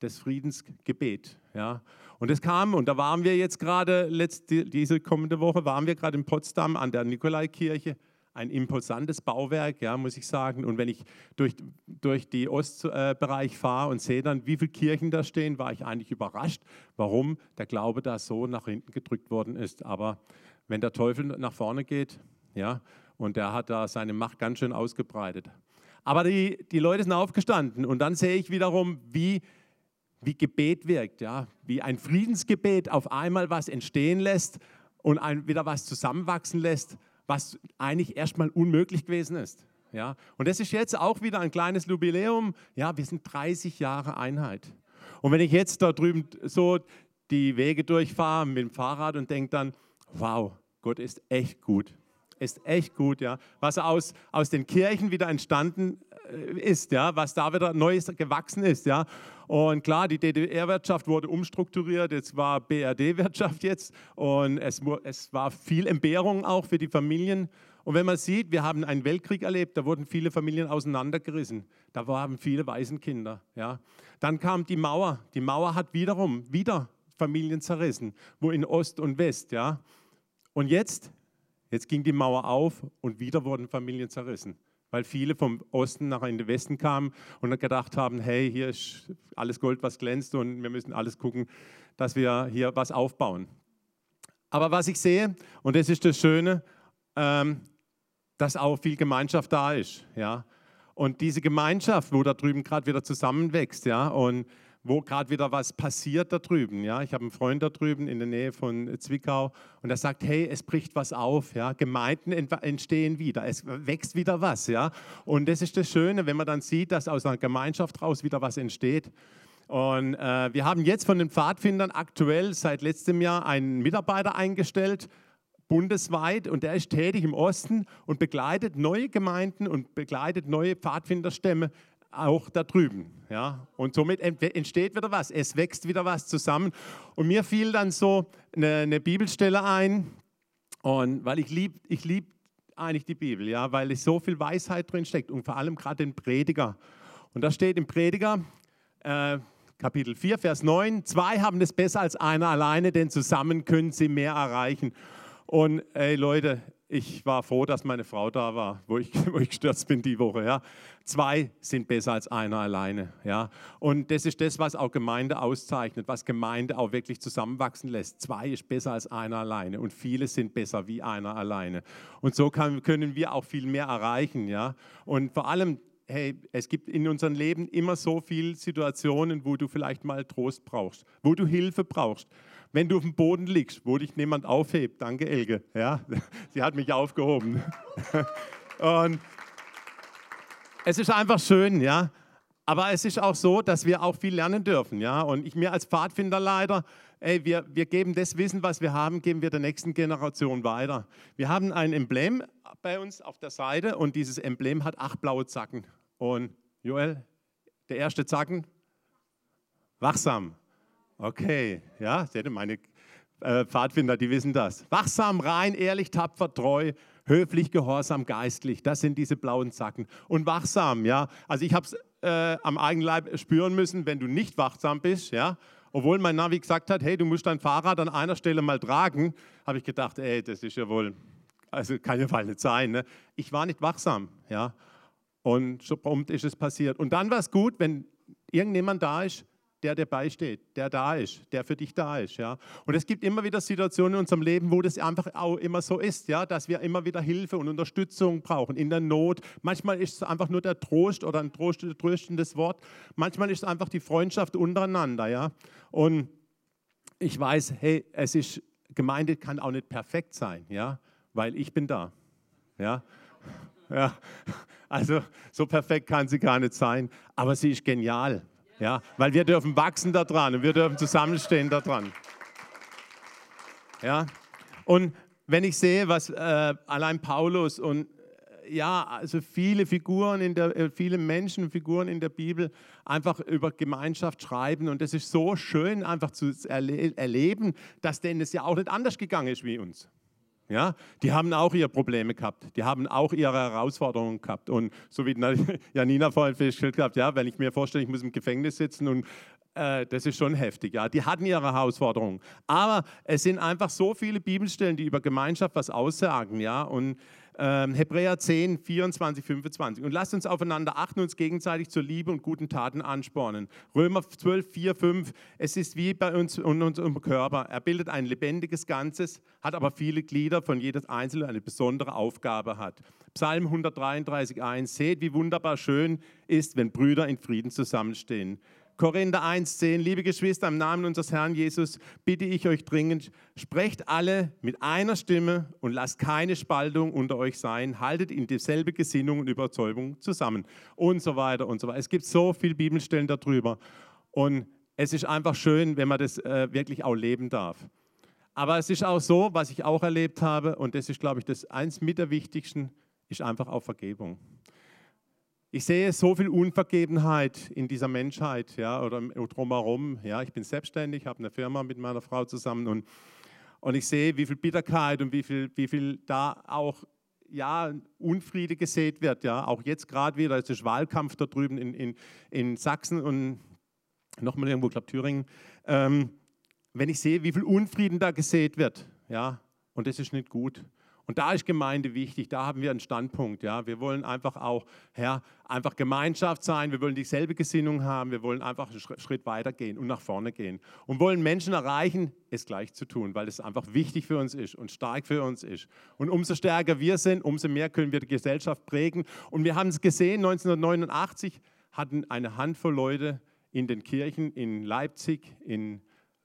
das Friedensgebet. Ja. Und es kam, und da waren wir jetzt gerade, diese kommende Woche, waren wir gerade in Potsdam an der Nikolaikirche. Ein imposantes Bauwerk, ja, muss ich sagen. Und wenn ich durch, durch die Ostbereich äh, fahre und sehe dann, wie viele Kirchen da stehen, war ich eigentlich überrascht, warum der Glaube da so nach hinten gedrückt worden ist. Aber wenn der Teufel nach vorne geht, ja, und der hat da seine Macht ganz schön ausgebreitet. Aber die, die Leute sind aufgestanden und dann sehe ich wiederum, wie, wie Gebet wirkt, ja? wie ein Friedensgebet auf einmal was entstehen lässt und ein, wieder was zusammenwachsen lässt, was eigentlich erstmal unmöglich gewesen ist. Ja? Und das ist jetzt auch wieder ein kleines Jubiläum. Ja, wir sind 30 Jahre Einheit. Und wenn ich jetzt da drüben so die Wege durchfahre mit dem Fahrrad und denke dann, wow, Gott ist echt gut ist echt gut, ja. Was aus, aus den Kirchen wieder entstanden äh, ist, ja, was da wieder Neues gewachsen ist, ja. Und klar, die DDR-Wirtschaft wurde umstrukturiert, es war BRD-Wirtschaft jetzt und es, es war viel Entbehrung auch für die Familien. Und wenn man sieht, wir haben einen Weltkrieg erlebt, da wurden viele Familien auseinandergerissen. Da waren viele Waisenkinder. Ja. Dann kam die Mauer. Die Mauer hat wiederum wieder Familien zerrissen, wo in Ost und West. Ja. Und jetzt Jetzt ging die Mauer auf und wieder wurden Familien zerrissen, weil viele vom Osten nach in den Westen kamen und gedacht haben, hey, hier ist alles Gold, was glänzt und wir müssen alles gucken, dass wir hier was aufbauen. Aber was ich sehe, und das ist das Schöne, ähm, dass auch viel Gemeinschaft da ist. Ja? Und diese Gemeinschaft, wo da drüben gerade wieder zusammenwächst, ja, und wo gerade wieder was passiert da drüben. Ja? Ich habe einen Freund da drüben in der Nähe von Zwickau und er sagt, hey, es bricht was auf. Ja? Gemeinden entstehen wieder, es wächst wieder was. Ja? Und das ist das Schöne, wenn man dann sieht, dass aus einer Gemeinschaft raus wieder was entsteht. Und äh, wir haben jetzt von den Pfadfindern aktuell seit letztem Jahr einen Mitarbeiter eingestellt, bundesweit, und der ist tätig im Osten und begleitet neue Gemeinden und begleitet neue Pfadfinderstämme auch da drüben. Ja? Und somit entsteht wieder was, es wächst wieder was zusammen. Und mir fiel dann so eine, eine Bibelstelle ein, und weil ich liebe ich lieb eigentlich die Bibel, ja, weil es so viel Weisheit drin steckt und vor allem gerade den Prediger. Und da steht im Prediger, äh, Kapitel 4, Vers 9, zwei haben es besser als einer alleine, denn zusammen können sie mehr erreichen. Und ey Leute, ich war froh, dass meine Frau da war, wo ich, wo ich gestürzt bin die Woche. Ja. Zwei sind besser als einer alleine. Ja. Und das ist das, was auch Gemeinde auszeichnet, was Gemeinde auch wirklich zusammenwachsen lässt. Zwei ist besser als einer alleine und viele sind besser wie einer alleine. Und so kann, können wir auch viel mehr erreichen. Ja. Und vor allem hey, es gibt in unserem Leben immer so viele Situationen, wo du vielleicht mal Trost brauchst, wo du Hilfe brauchst wenn du auf dem Boden liegst, wo dich niemand aufhebt. Danke, Elke. Ja, sie hat mich aufgehoben. Und es ist einfach schön, ja. Aber es ist auch so, dass wir auch viel lernen dürfen, ja. Und ich mir als Pfadfinderleiter, ey, wir, wir geben das Wissen, was wir haben, geben wir der nächsten Generation weiter. Wir haben ein Emblem bei uns auf der Seite und dieses Emblem hat acht blaue Zacken. Und Joel, der erste Zacken, wachsam. Okay, ja, seht ihr, meine äh, Pfadfinder, die wissen das. Wachsam, rein, ehrlich, tapfer, treu, höflich, gehorsam, geistlich. Das sind diese blauen Zacken. Und wachsam, ja. Also ich habe es äh, am eigenen Leib spüren müssen, wenn du nicht wachsam bist, ja. Obwohl mein Navi gesagt hat, hey, du musst dein Fahrrad an einer Stelle mal tragen, habe ich gedacht, ey, das ist ja wohl, also kann ja wohl nicht sein. Ne? Ich war nicht wachsam, ja. Und so prompt ist es passiert. Und dann war es gut, wenn irgendjemand da ist, der dir beisteht, der da ist, der für dich da ist. Ja? Und es gibt immer wieder Situationen in unserem Leben, wo das einfach auch immer so ist, ja? dass wir immer wieder Hilfe und Unterstützung brauchen in der Not. Manchmal ist es einfach nur der Trost oder ein tröstendes Wort. Manchmal ist es einfach die Freundschaft untereinander. Ja? Und ich weiß, hey, es ist, Gemeinde kann auch nicht perfekt sein, ja? weil ich bin da. Ja? Ja, also so perfekt kann sie gar nicht sein, aber sie ist genial. Ja, weil wir dürfen wachsen daran und wir dürfen zusammenstehen daran. Ja, und wenn ich sehe, was äh, allein Paulus und äh, ja, also viele Figuren in der, äh, viele Menschenfiguren in der Bibel einfach über Gemeinschaft schreiben und es ist so schön einfach zu erle erleben, dass denen es ja auch nicht anders gegangen ist wie uns. Ja, die haben auch ihre Probleme gehabt, die haben auch ihre Herausforderungen gehabt. Und so wie Janina vorhin festgestellt hat, ja, wenn ich mir vorstelle, ich muss im Gefängnis sitzen und äh, das ist schon heftig. Ja, die hatten ihre Herausforderungen. Aber es sind einfach so viele Bibelstellen, die über Gemeinschaft was aussagen. Ja, und ähm, Hebräer 10, 24, 25. Und lasst uns aufeinander achten, uns gegenseitig zur Liebe und guten Taten anspornen. Römer 12, 4, 5. Es ist wie bei uns und unserem Körper. Er bildet ein lebendiges Ganzes, hat aber viele Glieder, von jedes einzelne eine besondere Aufgabe hat. Psalm 133, 1. Seht, wie wunderbar schön ist, wenn Brüder in Frieden zusammenstehen. Korinther 1,10, liebe Geschwister, im Namen unseres Herrn Jesus bitte ich euch dringend, sprecht alle mit einer Stimme und lasst keine Spaltung unter euch sein, haltet in dieselbe Gesinnung und Überzeugung zusammen und so weiter und so weiter. Es gibt so viele Bibelstellen darüber und es ist einfach schön, wenn man das äh, wirklich auch leben darf. Aber es ist auch so, was ich auch erlebt habe und das ist, glaube ich, das eins mit der wichtigsten, ist einfach auch Vergebung. Ich sehe so viel Unvergebenheit in dieser Menschheit ja, oder drumherum. Ja, ich bin selbstständig, habe eine Firma mit meiner Frau zusammen und, und ich sehe, wie viel Bitterkeit und wie viel, wie viel da auch ja, Unfriede gesät wird. Ja. Auch jetzt gerade wieder, es ist Wahlkampf da drüben in, in, in Sachsen und nochmal irgendwo, glaube Thüringen. Ähm, wenn ich sehe, wie viel Unfrieden da gesät wird, ja, und das ist nicht gut. Und da ist Gemeinde wichtig, da haben wir einen Standpunkt. Ja? Wir wollen einfach auch, Herr, einfach Gemeinschaft sein, wir wollen dieselbe Gesinnung haben, wir wollen einfach einen Schritt weiter gehen und nach vorne gehen und wollen Menschen erreichen, es gleich zu tun, weil es einfach wichtig für uns ist und stark für uns ist. Und umso stärker wir sind, umso mehr können wir die Gesellschaft prägen. Und wir haben es gesehen, 1989 hatten eine Handvoll Leute in den Kirchen in Leipzig, in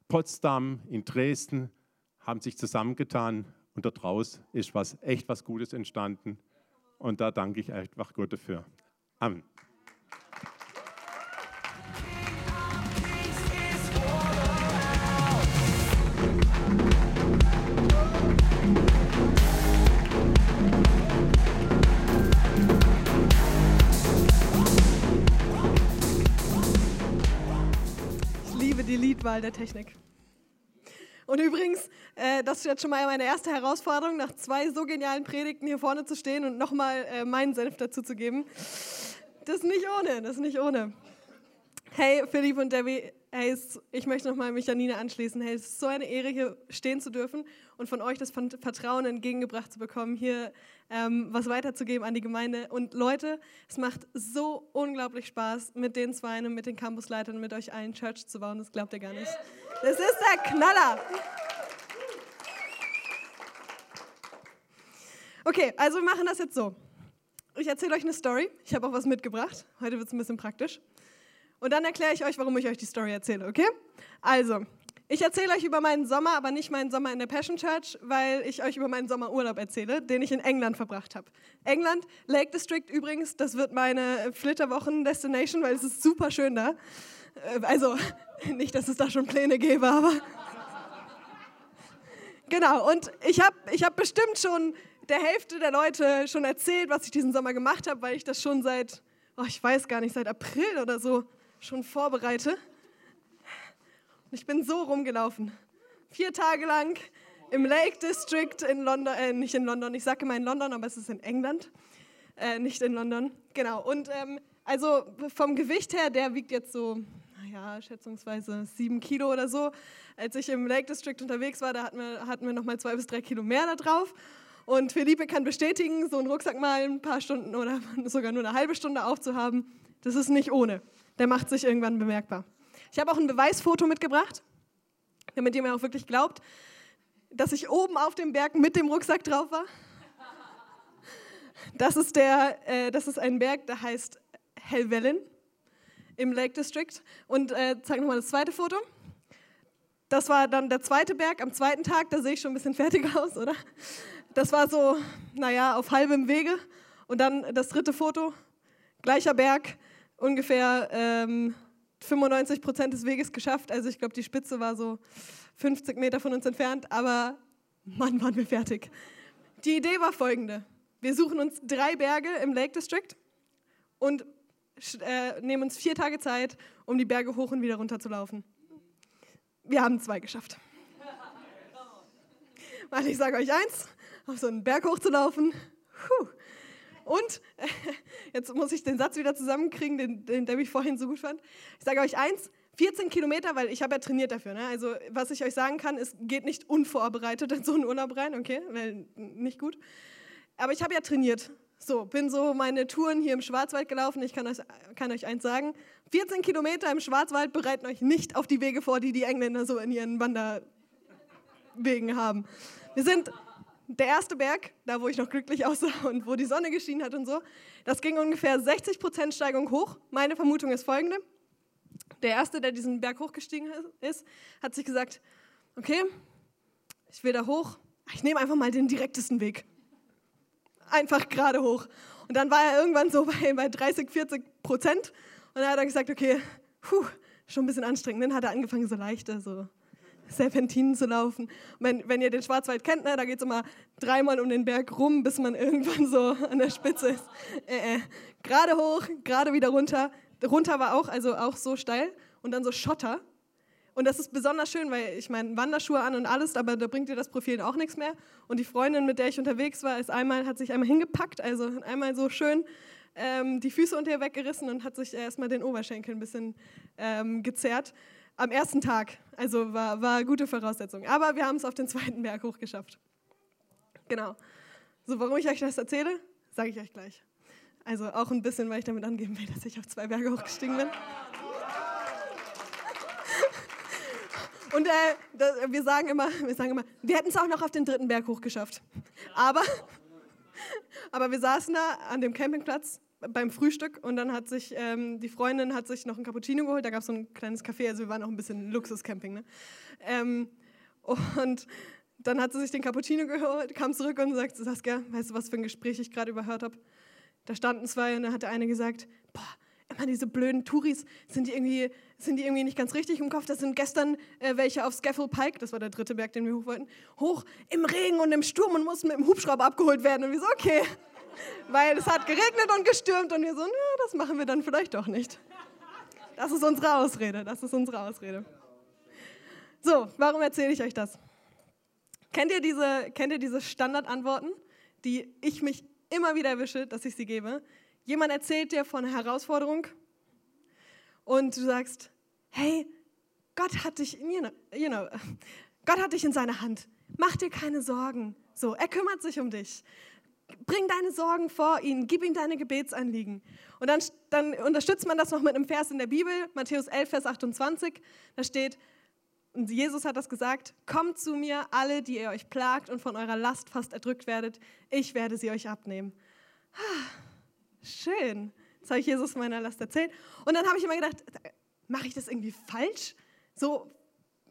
Potsdam, in Dresden, haben sich zusammengetan und daraus ist was echt was Gutes entstanden. Und da danke ich einfach Gott dafür. Amen. Ich liebe die Liedwahl der Technik. Und übrigens, äh, das ist jetzt schon mal meine erste Herausforderung, nach zwei so genialen Predigten hier vorne zu stehen und nochmal äh, meinen Senf dazu zu geben. Das ist nicht ohne, das ist nicht ohne. Hey, Philipp und Debbie, hey, ich möchte nochmal mich Janine anschließen. Hey, es ist so eine Ehre, hier stehen zu dürfen und von euch das Vertrauen entgegengebracht zu bekommen, hier ähm, was weiterzugeben an die Gemeinde. Und Leute, es macht so unglaublich Spaß, mit den Zweien, mit den Campusleitern, mit euch allen Church zu bauen. Das glaubt ihr gar nicht. Das ist der Knaller. Okay, also wir machen das jetzt so. Ich erzähle euch eine Story. Ich habe auch was mitgebracht. Heute wird es ein bisschen praktisch. Und dann erkläre ich euch, warum ich euch die Story erzähle, okay? Also, ich erzähle euch über meinen Sommer, aber nicht meinen Sommer in der Passion Church, weil ich euch über meinen Sommerurlaub erzähle, den ich in England verbracht habe. England, Lake District übrigens, das wird meine Flitterwochen-Destination, weil es ist super schön da. Äh, also, nicht, dass es da schon Pläne gäbe, aber. Genau, und ich habe ich hab bestimmt schon der Hälfte der Leute schon erzählt, was ich diesen Sommer gemacht habe, weil ich das schon seit, oh, ich weiß gar nicht, seit April oder so schon vorbereite. Und ich bin so rumgelaufen. Vier Tage lang im Lake District in London, äh, nicht in London, ich sage immer in London, aber es ist in England, äh, nicht in London. Genau, und ähm, also vom Gewicht her, der wiegt jetzt so ja, schätzungsweise sieben Kilo oder so. Als ich im Lake District unterwegs war, da hatten wir, hatten wir noch mal zwei bis drei Kilo mehr da drauf. Und Felipe kann bestätigen, so einen Rucksack mal ein paar Stunden oder sogar nur eine halbe Stunde aufzuhaben, das ist nicht ohne. Der macht sich irgendwann bemerkbar. Ich habe auch ein Beweisfoto mitgebracht, damit ihr mir auch wirklich glaubt, dass ich oben auf dem Berg mit dem Rucksack drauf war. Das ist, der, äh, das ist ein Berg, der heißt Helvellyn im Lake District. Und äh, zeig nochmal das zweite Foto. Das war dann der zweite Berg am zweiten Tag, da sehe ich schon ein bisschen fertig aus, oder? Das war so, naja, auf halbem Wege. Und dann das dritte Foto, gleicher Berg, ungefähr ähm, 95 Prozent des Weges geschafft. Also ich glaube, die Spitze war so 50 Meter von uns entfernt, aber Mann, waren wir fertig. Die Idee war folgende. Wir suchen uns drei Berge im Lake District und äh, nehmen uns vier Tage Zeit, um die Berge hoch und wieder runter zu laufen. Wir haben zwei geschafft. Weil ich sage euch eins, auf so einen Berg hochzulaufen. Und jetzt muss ich den Satz wieder zusammenkriegen, den, den ich vorhin so gut fand. Ich sage euch eins, 14 Kilometer, weil ich habe ja trainiert dafür. Ne? Also was ich euch sagen kann, ist, geht nicht unvorbereitet in so einen Urlaub rein, okay, weil nicht gut. Aber ich habe ja trainiert so, bin so meine Touren hier im Schwarzwald gelaufen. Ich kann euch, kann euch eins sagen: 14 Kilometer im Schwarzwald bereiten euch nicht auf die Wege vor, die die Engländer so in ihren Wanderwegen haben. Wir sind der erste Berg, da wo ich noch glücklich aussah und wo die Sonne geschienen hat und so. Das ging ungefähr 60 Prozent Steigung hoch. Meine Vermutung ist folgende: Der erste, der diesen Berg hochgestiegen ist, hat sich gesagt: Okay, ich will da hoch. Ich nehme einfach mal den direktesten Weg einfach gerade hoch. Und dann war er irgendwann so bei, bei 30, 40 Prozent. Und dann hat er gesagt, okay, puh, schon ein bisschen anstrengend. Dann hat er angefangen, so leichte, so Serpentinen zu laufen. Wenn, wenn ihr den Schwarzwald kennt, ne, da geht es immer dreimal um den Berg rum, bis man irgendwann so an der Spitze ist. Äh, äh. Gerade hoch, gerade wieder runter. Runter war auch, also auch so steil. Und dann so Schotter. Und das ist besonders schön, weil ich meine, Wanderschuhe an und alles, aber da bringt dir das Profil auch nichts mehr. Und die Freundin, mit der ich unterwegs war, ist einmal, hat sich einmal hingepackt, also einmal so schön ähm, die Füße unter ihr weggerissen und hat sich erstmal den Oberschenkel ein bisschen ähm, gezerrt. Am ersten Tag. Also war, war gute Voraussetzung. Aber wir haben es auf den zweiten Berg hochgeschafft. Genau. So, warum ich euch das erzähle, sage ich euch gleich. Also auch ein bisschen, weil ich damit angeben will, dass ich auf zwei Berge hochgestiegen bin. Und äh, das, wir, sagen immer, wir sagen immer, wir hätten es auch noch auf den dritten Berg hochgeschafft. Aber, aber wir saßen da an dem Campingplatz beim Frühstück und dann hat sich ähm, die Freundin hat sich noch ein Cappuccino geholt. Da gab es so ein kleines Café, also wir waren auch ein bisschen Luxuscamping. Ne? Ähm, und dann hat sie sich den Cappuccino geholt, kam zurück und sagt, Saskia, weißt du, was für ein Gespräch ich gerade überhört habe? Da standen zwei und da hat der eine gesagt, boah, immer diese blöden Touris, sind die irgendwie, sind die irgendwie nicht ganz richtig im Kopf? Das sind gestern äh, welche auf Scaffold Pike, das war der dritte Berg, den wir hoch wollten, hoch im Regen und im Sturm und mussten mit dem Hubschrauber abgeholt werden. Und wir so, okay. Weil es hat geregnet und gestürmt und wir so, na, das machen wir dann vielleicht doch nicht. Das ist unsere Ausrede, das ist unsere Ausrede. So, warum erzähle ich euch das? Kennt ihr diese, kennt ihr diese Standardantworten, die ich mich immer wieder erwische, dass ich sie gebe? Jemand erzählt dir von einer Herausforderung und du sagst, hey, Gott hat dich, you know, you know, Gott hat dich in seiner Hand. Mach dir keine Sorgen. So, er kümmert sich um dich. Bring deine Sorgen vor ihn, gib ihm deine Gebetsanliegen. Und dann, dann unterstützt man das noch mit einem Vers in der Bibel, Matthäus 11, Vers 28. Da steht, und Jesus hat das gesagt, kommt zu mir, alle, die ihr euch plagt und von eurer Last fast erdrückt werdet, ich werde sie euch abnehmen. Ah, schön. Das habe ich Jesus meiner Last erzählt. Und dann habe ich immer gedacht, mache ich das irgendwie falsch? So,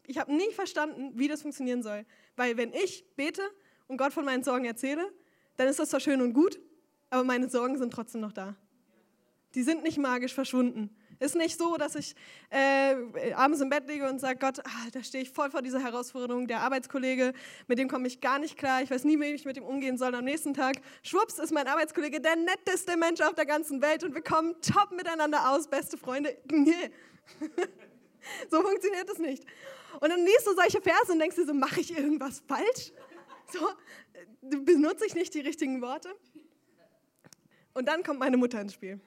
ich habe nie verstanden, wie das funktionieren soll. Weil wenn ich bete und Gott von meinen Sorgen erzähle, dann ist das zwar schön und gut, aber meine Sorgen sind trotzdem noch da. Die sind nicht magisch verschwunden. Ist nicht so, dass ich äh, abends im Bett liege und sage, Gott, ah, da stehe ich voll vor dieser Herausforderung. Der Arbeitskollege, mit dem komme ich gar nicht klar. Ich weiß nie, wie ich mit ihm umgehen soll. Am nächsten Tag, schwupps, ist mein Arbeitskollege der netteste Mensch auf der ganzen Welt und wir kommen top miteinander aus, beste Freunde. Nee. so funktioniert das nicht. Und dann liest du solche Verse und denkst dir so, mache ich irgendwas falsch? So, benutze ich nicht die richtigen Worte? Und dann kommt meine Mutter ins Spiel.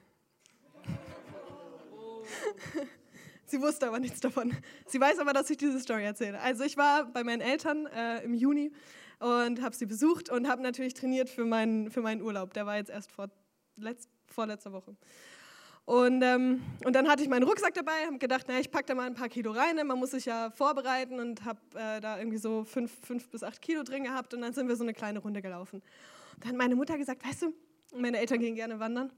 Sie wusste aber nichts davon. Sie weiß aber, dass ich diese Story erzähle. Also ich war bei meinen Eltern äh, im Juni und habe sie besucht und habe natürlich trainiert für meinen, für meinen Urlaub. Der war jetzt erst vor letzt, vorletzter Woche. Und, ähm, und dann hatte ich meinen Rucksack dabei, habe gedacht, na, ich packe da mal ein paar Kilo rein, man muss sich ja vorbereiten und habe äh, da irgendwie so fünf, fünf bis acht Kilo drin gehabt und dann sind wir so eine kleine Runde gelaufen. Und dann hat meine Mutter gesagt, weißt du, meine Eltern gehen gerne wandern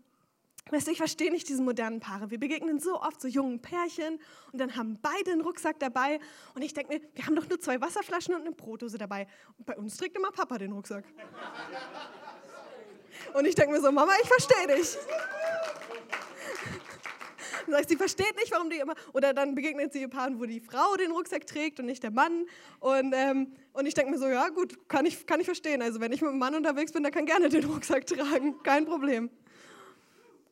Weißt du, ich verstehe nicht diese modernen Paare. Wir begegnen so oft so jungen Pärchen und dann haben beide einen Rucksack dabei. Und ich denke mir, wir haben doch nur zwei Wasserflaschen und eine Brotdose dabei. Und bei uns trägt immer Papa den Rucksack. Und ich denke mir so, Mama, ich verstehe dich. Dann sagt sie, versteht nicht, warum die immer. Oder dann begegnet sie Paaren, wo die Frau den Rucksack trägt und nicht der Mann. Und, ähm, und ich denke mir so, ja, gut, kann ich, kann ich verstehen. Also, wenn ich mit einem Mann unterwegs bin, der kann gerne den Rucksack tragen. Kein Problem.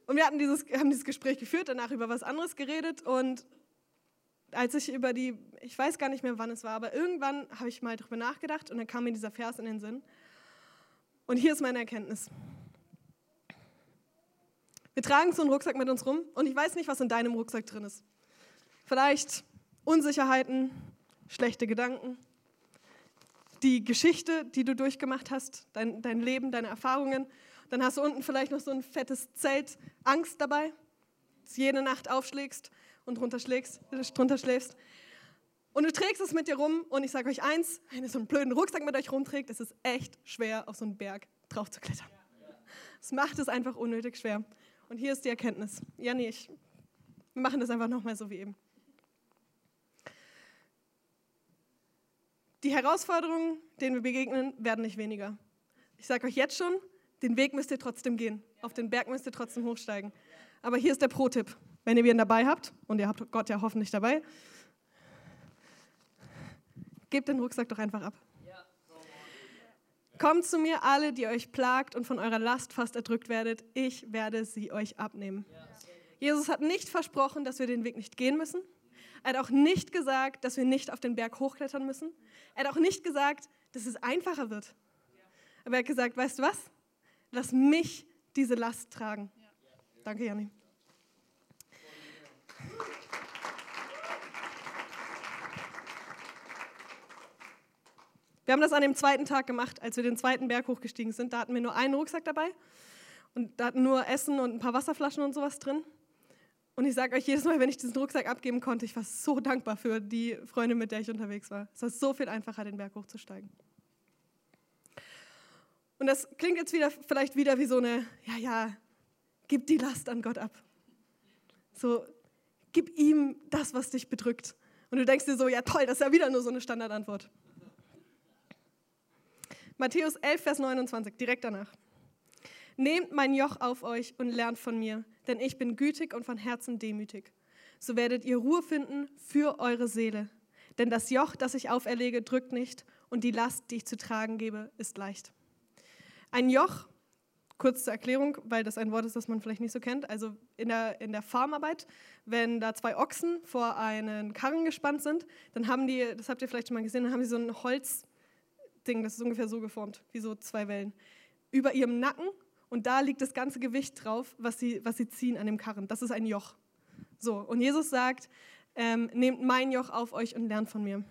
Und wir hatten dieses, haben dieses Gespräch geführt, danach über was anderes geredet. Und als ich über die, ich weiß gar nicht mehr, wann es war, aber irgendwann habe ich mal darüber nachgedacht und dann kam mir dieser Vers in den Sinn. Und hier ist meine Erkenntnis. Wir tragen so einen Rucksack mit uns rum und ich weiß nicht, was in deinem Rucksack drin ist. Vielleicht Unsicherheiten, schlechte Gedanken, die Geschichte, die du durchgemacht hast, dein, dein Leben, deine Erfahrungen. Dann hast du unten vielleicht noch so ein fettes Zelt Angst dabei, dass jede Nacht aufschlägst und drunter schläfst. Und du trägst es mit dir rum und ich sage euch eins, wenn ihr so einen blöden Rucksack mit euch rumträgt, ist es echt schwer, auf so einen Berg drauf zu klettern. Es macht es einfach unnötig schwer. Und hier ist die Erkenntnis. Ja, nee, ich, wir machen das einfach nochmal so wie eben. Die Herausforderungen, denen wir begegnen, werden nicht weniger. Ich sage euch jetzt schon, den Weg müsst ihr trotzdem gehen. Auf den Berg müsst ihr trotzdem hochsteigen. Aber hier ist der Pro-Tipp. Wenn ihr ihn dabei habt, und ihr habt Gott ja hoffentlich dabei, gebt den Rucksack doch einfach ab. Kommt zu mir alle, die euch plagt und von eurer Last fast erdrückt werdet. Ich werde sie euch abnehmen. Jesus hat nicht versprochen, dass wir den Weg nicht gehen müssen. Er hat auch nicht gesagt, dass wir nicht auf den Berg hochklettern müssen. Er hat auch nicht gesagt, dass es einfacher wird. Aber er hat gesagt, weißt du was? Lass mich diese Last tragen. Danke, Janni. Wir haben das an dem zweiten Tag gemacht, als wir den zweiten Berg hochgestiegen sind. Da hatten wir nur einen Rucksack dabei und da hatten nur Essen und ein paar Wasserflaschen und sowas drin. Und ich sage euch jedes Mal, wenn ich diesen Rucksack abgeben konnte, ich war so dankbar für die Freundin, mit der ich unterwegs war. Es war so viel einfacher, den Berg hochzusteigen. Und das klingt jetzt wieder, vielleicht wieder wie so eine, ja, ja, gib die Last an Gott ab. So, gib ihm das, was dich bedrückt. Und du denkst dir so, ja toll, das ist ja wieder nur so eine Standardantwort. Matthäus 11, Vers 29, direkt danach. Nehmt mein Joch auf euch und lernt von mir, denn ich bin gütig und von Herzen demütig. So werdet ihr Ruhe finden für eure Seele. Denn das Joch, das ich auferlege, drückt nicht und die Last, die ich zu tragen gebe, ist leicht. Ein Joch, kurz zur Erklärung, weil das ein Wort ist, das man vielleicht nicht so kennt. Also in der, in der Farmarbeit, wenn da zwei Ochsen vor einen Karren gespannt sind, dann haben die, das habt ihr vielleicht schon mal gesehen, dann haben sie so ein Holzding, das ist ungefähr so geformt, wie so zwei Wellen, über ihrem Nacken und da liegt das ganze Gewicht drauf, was sie, was sie ziehen an dem Karren. Das ist ein Joch. So, und Jesus sagt, ähm, nehmt mein Joch auf euch und lernt von mir.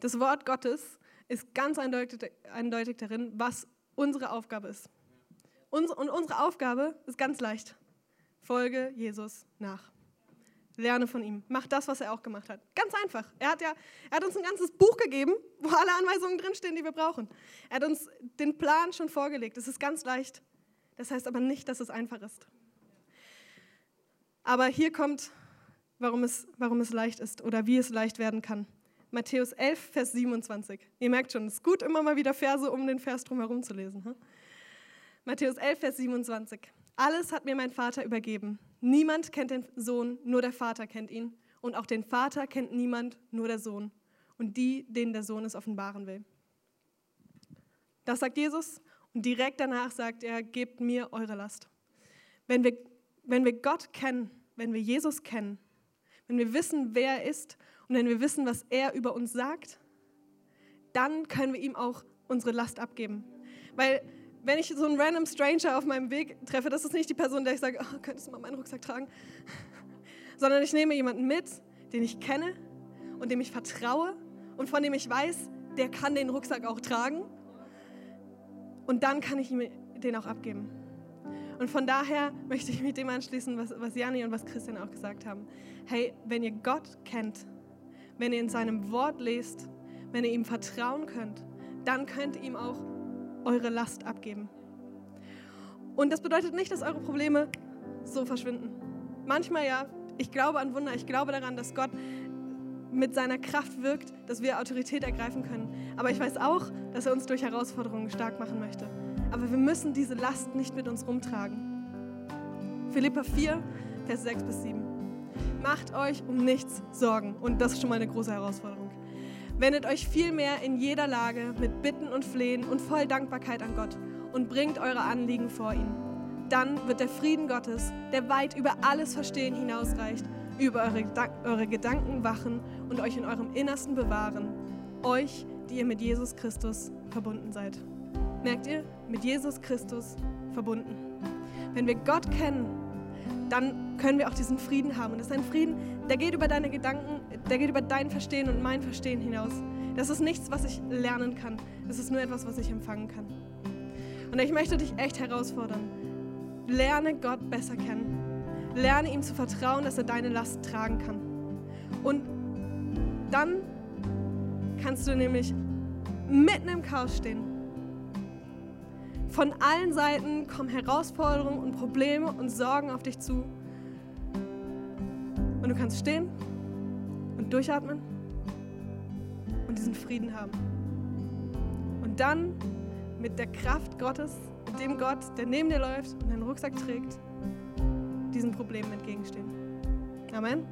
Das Wort Gottes ist ganz eindeutig, eindeutig darin, was unsere Aufgabe ist. und unsere Aufgabe ist ganz leicht. Folge Jesus nach. Lerne von ihm. Mach das, was er auch gemacht hat. Ganz einfach. Er hat, ja, er hat uns ein ganzes Buch gegeben, wo alle Anweisungen drinstehen, die wir brauchen. Er hat uns den Plan schon vorgelegt. Es ist ganz leicht. Das heißt aber nicht, dass es einfach ist. Aber hier kommt, warum es, warum es leicht ist oder wie es leicht werden kann. Matthäus 11, Vers 27. Ihr merkt schon, es ist gut, immer mal wieder Verse um den Vers drumherum zu lesen. Hm? Matthäus 11, Vers 27. Alles hat mir mein Vater übergeben. Niemand kennt den Sohn, nur der Vater kennt ihn. Und auch den Vater kennt niemand, nur der Sohn. Und die, denen der Sohn es offenbaren will. Das sagt Jesus. Und direkt danach sagt er, gebt mir eure Last. Wenn wir, wenn wir Gott kennen, wenn wir Jesus kennen, wenn wir wissen, wer er ist und wenn wir wissen, was er über uns sagt, dann können wir ihm auch unsere Last abgeben. Weil wenn ich so einen random Stranger auf meinem Weg treffe, das ist nicht die Person, der ich sage, oh, könntest du mal meinen Rucksack tragen? Sondern ich nehme jemanden mit, den ich kenne und dem ich vertraue und von dem ich weiß, der kann den Rucksack auch tragen. Und dann kann ich ihm den auch abgeben. Und von daher möchte ich mit dem anschließen, was, was Jani und was Christian auch gesagt haben. Hey, wenn ihr Gott kennt, wenn ihr in seinem Wort lest, wenn ihr ihm vertrauen könnt, dann könnt ihr ihm auch eure Last abgeben. Und das bedeutet nicht, dass eure Probleme so verschwinden. Manchmal ja, ich glaube an Wunder, ich glaube daran, dass Gott mit seiner Kraft wirkt, dass wir Autorität ergreifen können. Aber ich weiß auch, dass er uns durch Herausforderungen stark machen möchte. Aber wir müssen diese Last nicht mit uns rumtragen. Philippa 4, Vers 6 bis 7. Macht euch um nichts Sorgen. Und das ist schon mal eine große Herausforderung. Wendet euch vielmehr in jeder Lage mit Bitten und Flehen und voll Dankbarkeit an Gott und bringt eure Anliegen vor ihn. Dann wird der Frieden Gottes, der weit über alles Verstehen hinausreicht, über eure, eure Gedanken wachen und euch in eurem Innersten bewahren. Euch, die ihr mit Jesus Christus verbunden seid. Merkt ihr? Mit Jesus Christus verbunden. Wenn wir Gott kennen, dann können wir auch diesen Frieden haben. Und das ist ein Frieden, der geht über deine Gedanken, der geht über dein Verstehen und mein Verstehen hinaus. Das ist nichts, was ich lernen kann. Das ist nur etwas, was ich empfangen kann. Und ich möchte dich echt herausfordern. Lerne Gott besser kennen. Lerne ihm zu vertrauen, dass er deine Last tragen kann. Und dann kannst du nämlich mitten im Chaos stehen. Von allen Seiten kommen Herausforderungen und Probleme und Sorgen auf dich zu. Und du kannst stehen und durchatmen und diesen Frieden haben. Und dann mit der Kraft Gottes, mit dem Gott, der neben dir läuft und deinen Rucksack trägt, diesen Problemen entgegenstehen. Amen.